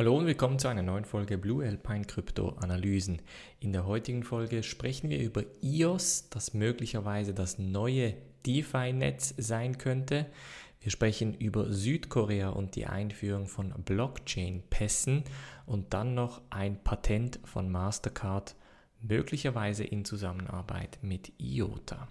Hallo und willkommen zu einer neuen Folge Blue Alpine Krypto Analysen. In der heutigen Folge sprechen wir über EOS, das möglicherweise das neue DeFi-Netz sein könnte. Wir sprechen über Südkorea und die Einführung von Blockchain-Pässen und dann noch ein Patent von Mastercard, möglicherweise in Zusammenarbeit mit IOTA.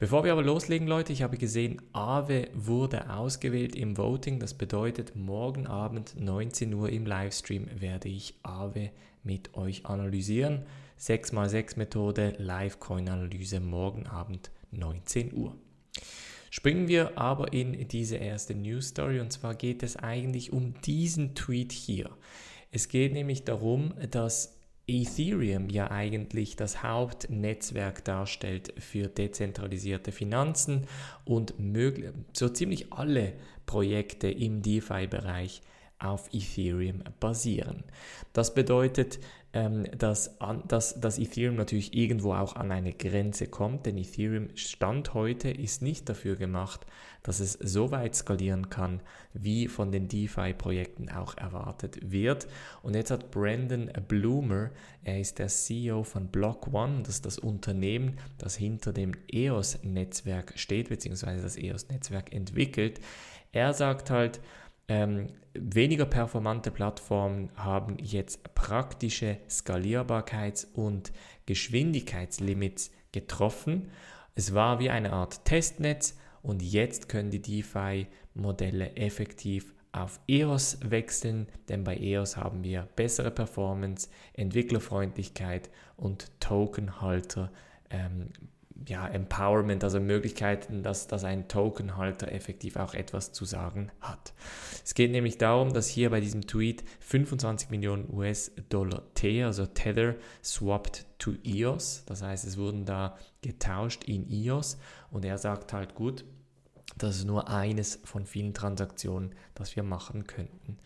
Bevor wir aber loslegen, Leute, ich habe gesehen, Aave wurde ausgewählt im Voting. Das bedeutet, morgen Abend 19 Uhr im Livestream werde ich Aave mit euch analysieren. 6x6 Methode, Live-Coin-Analyse morgen Abend 19 Uhr. Springen wir aber in diese erste News Story und zwar geht es eigentlich um diesen Tweet hier. Es geht nämlich darum, dass Ethereum ja eigentlich das Hauptnetzwerk darstellt für dezentralisierte Finanzen und so ziemlich alle Projekte im DeFi-Bereich auf Ethereum basieren. Das bedeutet, ähm, dass, dass, dass Ethereum natürlich irgendwo auch an eine Grenze kommt, denn Ethereum Stand heute ist nicht dafür gemacht, dass es so weit skalieren kann, wie von den DeFi-Projekten auch erwartet wird. Und jetzt hat Brandon Bloomer, er ist der CEO von Block One, das ist das Unternehmen, das hinter dem EOS-Netzwerk steht, beziehungsweise das EOS-Netzwerk entwickelt. Er sagt halt, ähm, weniger performante Plattformen haben jetzt praktische Skalierbarkeits- und Geschwindigkeitslimits getroffen. Es war wie eine Art Testnetz und jetzt können die DeFi-Modelle effektiv auf EOS wechseln, denn bei EOS haben wir bessere Performance, Entwicklerfreundlichkeit und Tokenhalter ähm, ja, Empowerment, also Möglichkeiten, dass, dass ein Tokenhalter effektiv auch etwas zu sagen hat. Es geht nämlich darum, dass hier bei diesem Tweet 25 Millionen US-Dollar T, also Tether, swapped to EOS. Das heißt, es wurden da getauscht in EOS und er sagt halt gut, das ist nur eines von vielen Transaktionen, das wir machen könnten.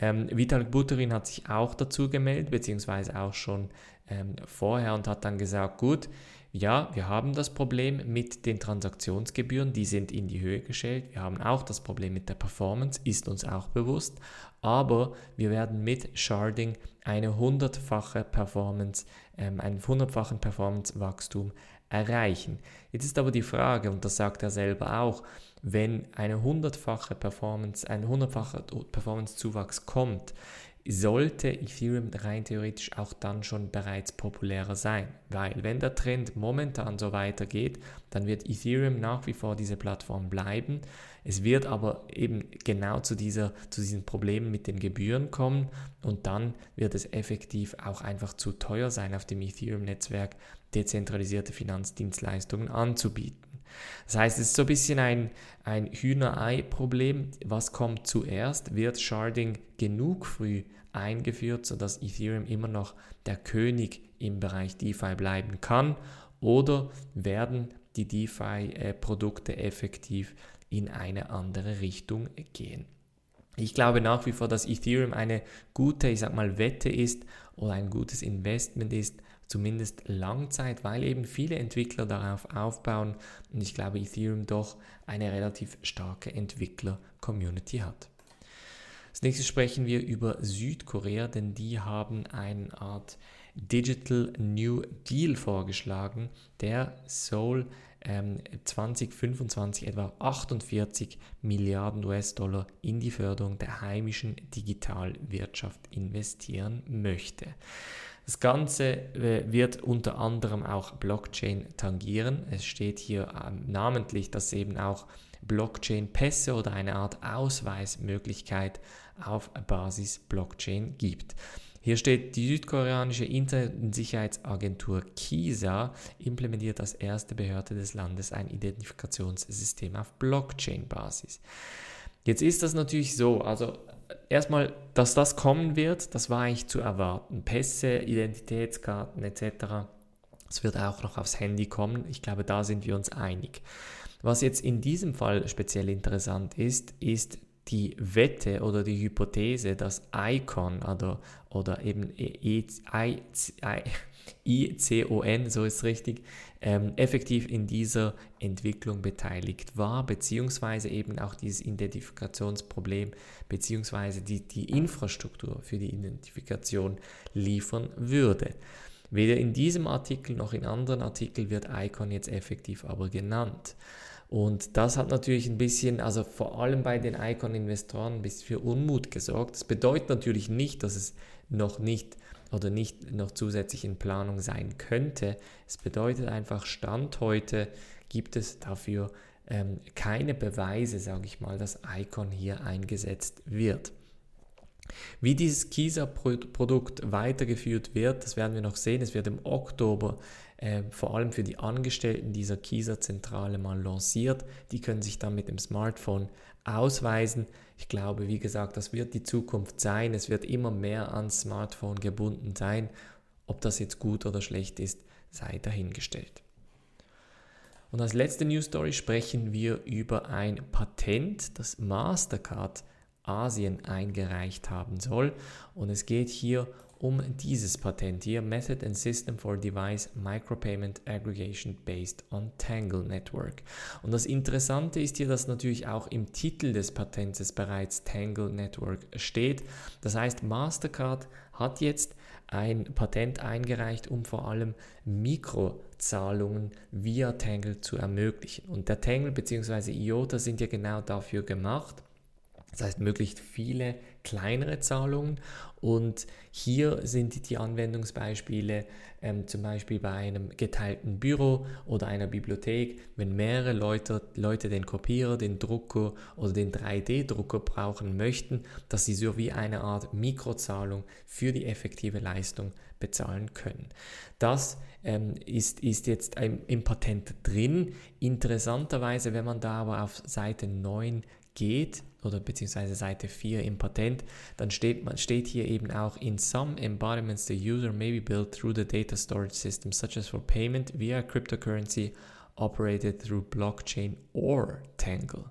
Ähm, Vitalik Buterin hat sich auch dazu gemeldet, beziehungsweise auch schon ähm, vorher und hat dann gesagt, gut, ja, wir haben das Problem mit den Transaktionsgebühren, die sind in die Höhe gestellt. Wir haben auch das Problem mit der Performance, ist uns auch bewusst. Aber wir werden mit Sharding eine hundertfache Performance, ähm, einen hundertfachen Performance-Wachstum erreichen. Jetzt ist aber die Frage, und das sagt er selber auch, wenn eine hundertfache Performance, ein hundertfacher Performance-Zuwachs kommt, sollte Ethereum rein theoretisch auch dann schon bereits populärer sein. Weil wenn der Trend momentan so weitergeht, dann wird Ethereum nach wie vor diese Plattform bleiben. Es wird aber eben genau zu, dieser, zu diesen Problemen mit den Gebühren kommen und dann wird es effektiv auch einfach zu teuer sein, auf dem Ethereum-Netzwerk dezentralisierte Finanzdienstleistungen anzubieten. Das heißt, es ist so ein bisschen ein, ein Hühnerei-Problem. Was kommt zuerst? Wird Sharding genug früh eingeführt, sodass Ethereum immer noch der König im Bereich DeFi bleiben kann? Oder werden die DeFi-Produkte effektiv in eine andere Richtung gehen? Ich glaube nach wie vor, dass Ethereum eine gute, ich sag mal, Wette ist oder ein gutes Investment ist, zumindest Langzeit, weil eben viele Entwickler darauf aufbauen und ich glaube Ethereum doch eine relativ starke Entwickler-Community hat. Als nächstes sprechen wir über Südkorea, denn die haben eine Art Digital New Deal vorgeschlagen, der soll ähm, 2025 etwa 48 Milliarden US-Dollar in die Förderung der heimischen Digitalwirtschaft investieren möchte. Das Ganze äh, wird unter anderem auch Blockchain tangieren. Es steht hier ähm, namentlich, dass eben auch Blockchain-Pässe oder eine Art Ausweismöglichkeit auf Basis Blockchain gibt. Hier steht, die südkoreanische Internetsicherheitsagentur KISA implementiert als erste Behörde des Landes ein Identifikationssystem auf Blockchain-Basis. Jetzt ist das natürlich so, also erstmal, dass das kommen wird, das war eigentlich zu erwarten. Pässe, Identitätskarten etc. Es wird auch noch aufs Handy kommen. Ich glaube, da sind wir uns einig. Was jetzt in diesem Fall speziell interessant ist, ist die Wette oder die Hypothese, dass ICON oder, oder eben ICON, so ist richtig, ähm, effektiv in dieser Entwicklung beteiligt war, beziehungsweise eben auch dieses Identifikationsproblem, beziehungsweise die, die Infrastruktur für die Identifikation liefern würde. Weder in diesem Artikel noch in anderen Artikeln wird ICON jetzt effektiv aber genannt. Und das hat natürlich ein bisschen, also vor allem bei den Icon-Investoren, ein bisschen für Unmut gesorgt. Das bedeutet natürlich nicht, dass es noch nicht oder nicht noch zusätzlich in Planung sein könnte. Es bedeutet einfach, Stand heute gibt es dafür ähm, keine Beweise, sage ich mal, dass Icon hier eingesetzt wird. Wie dieses KISA-Produkt weitergeführt wird, das werden wir noch sehen. Es wird im Oktober äh, vor allem für die Angestellten dieser KISA-Zentrale mal lanciert. Die können sich dann mit dem Smartphone ausweisen. Ich glaube, wie gesagt, das wird die Zukunft sein. Es wird immer mehr ans Smartphone gebunden sein. Ob das jetzt gut oder schlecht ist, sei dahingestellt. Und als letzte News Story sprechen wir über ein Patent, das Mastercard Asien eingereicht haben soll. Und es geht hier um dieses Patent hier, Method and System for Device Micropayment Aggregation Based on Tangle Network. Und das Interessante ist hier, dass natürlich auch im Titel des Patentes bereits Tangle Network steht. Das heißt, Mastercard hat jetzt ein Patent eingereicht, um vor allem Mikrozahlungen via Tangle zu ermöglichen. Und der Tangle bzw. IOTA sind ja genau dafür gemacht, das heißt, möglichst viele kleinere Zahlungen. Und hier sind die Anwendungsbeispiele ähm, zum Beispiel bei einem geteilten Büro oder einer Bibliothek, wenn mehrere Leute, Leute den Kopierer, den Drucker oder den 3D-Drucker brauchen möchten, dass sie so wie eine Art Mikrozahlung für die effektive Leistung bezahlen können. Das ähm, ist, ist jetzt im, im Patent drin. Interessanterweise, wenn man da aber auf Seite 9 geht, oder beziehungsweise Seite 4 im Patent, dann steht, steht hier eben auch, in some embodiments the user may be built through the data storage system, such as for payment via cryptocurrency operated through blockchain or Tangle.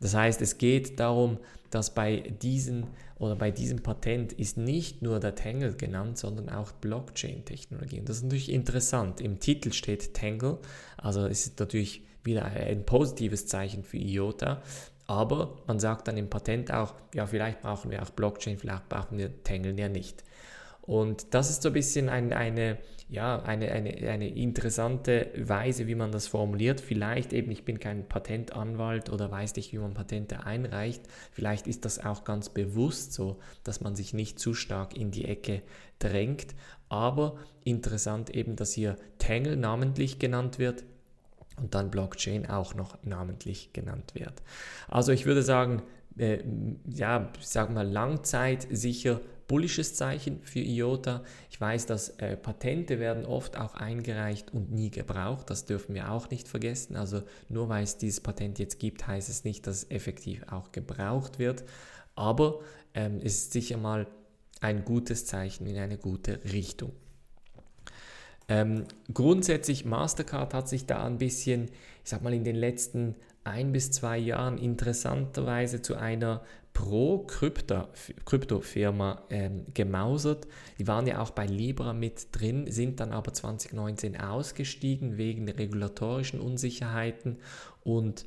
Das heißt, es geht darum, dass bei diesen oder bei diesem Patent ist nicht nur der Tangle genannt, sondern auch Blockchain-Technologie. Und das ist natürlich interessant. Im Titel steht Tangle, also es ist natürlich wieder ein positives Zeichen für IOTA, aber man sagt dann im Patent auch, ja, vielleicht brauchen wir auch Blockchain, vielleicht brauchen wir Tangle ja nicht. Und das ist so ein bisschen ein, eine, ja, eine, eine, eine interessante Weise, wie man das formuliert. Vielleicht eben, ich bin kein Patentanwalt oder weiß nicht, wie man Patente einreicht. Vielleicht ist das auch ganz bewusst so, dass man sich nicht zu stark in die Ecke drängt. Aber interessant eben, dass hier Tangle namentlich genannt wird, und dann Blockchain auch noch namentlich genannt wird. Also ich würde sagen, äh, ja, ich sage mal Langzeit sicher bullisches Zeichen für IOTA. Ich weiß, dass äh, Patente werden oft auch eingereicht und nie gebraucht. Das dürfen wir auch nicht vergessen. Also nur weil es dieses Patent jetzt gibt, heißt es nicht, dass es effektiv auch gebraucht wird. Aber ähm, es ist sicher mal ein gutes Zeichen in eine gute Richtung. Ähm, grundsätzlich Mastercard hat sich da ein bisschen, ich sag mal, in den letzten ein bis zwei Jahren interessanterweise zu einer Pro-Krypto-Firma ähm, gemausert. Die waren ja auch bei Libra mit drin, sind dann aber 2019 ausgestiegen wegen regulatorischen Unsicherheiten und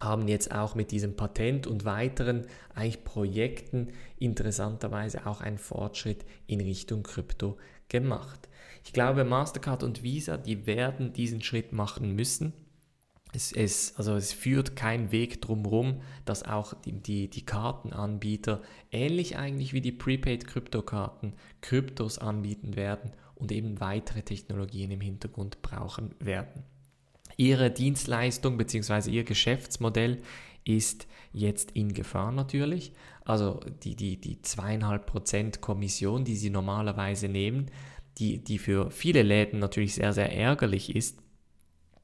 haben jetzt auch mit diesem Patent und weiteren eigentlich Projekten interessanterweise auch einen Fortschritt in Richtung Krypto gemacht. Ich glaube, Mastercard und Visa, die werden diesen Schritt machen müssen. Es, es, also es führt kein Weg drumherum, dass auch die, die, die Kartenanbieter, ähnlich eigentlich wie die Prepaid-Kryptokarten, Kryptos anbieten werden und eben weitere Technologien im Hintergrund brauchen werden. Ihre Dienstleistung bzw. ihr Geschäftsmodell ist jetzt in Gefahr natürlich. Also die, die, die zweieinhalb Prozent Kommission, die sie normalerweise nehmen, die, die für viele Läden natürlich sehr, sehr ärgerlich ist,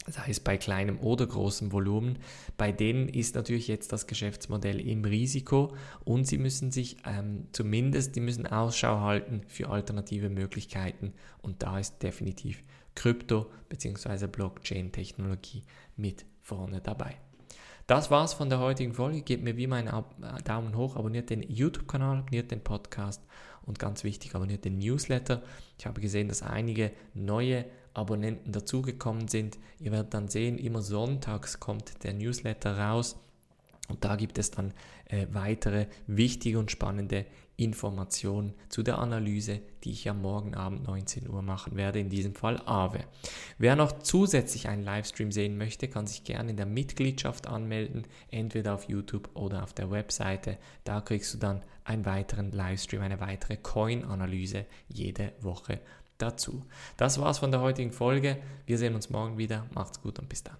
sei es bei kleinem oder großem Volumen, bei denen ist natürlich jetzt das Geschäftsmodell im Risiko und sie müssen sich ähm, zumindest, die müssen Ausschau halten für alternative Möglichkeiten und da ist definitiv Krypto bzw. Blockchain-Technologie mit vorne dabei. Das war's von der heutigen Folge. Gebt mir wie meinen Daumen hoch, abonniert den YouTube-Kanal, abonniert den Podcast und ganz wichtig, abonniert den Newsletter. Ich habe gesehen, dass einige neue Abonnenten dazugekommen sind. Ihr werdet dann sehen, immer sonntags kommt der Newsletter raus. Und da gibt es dann äh, weitere wichtige und spannende Informationen zu der Analyse, die ich am Morgen Abend 19 Uhr machen werde, in diesem Fall Aave. Wer noch zusätzlich einen Livestream sehen möchte, kann sich gerne in der Mitgliedschaft anmelden, entweder auf YouTube oder auf der Webseite. Da kriegst du dann einen weiteren Livestream, eine weitere Coin-Analyse jede Woche dazu. Das war's von der heutigen Folge. Wir sehen uns morgen wieder. Macht's gut und bis dann.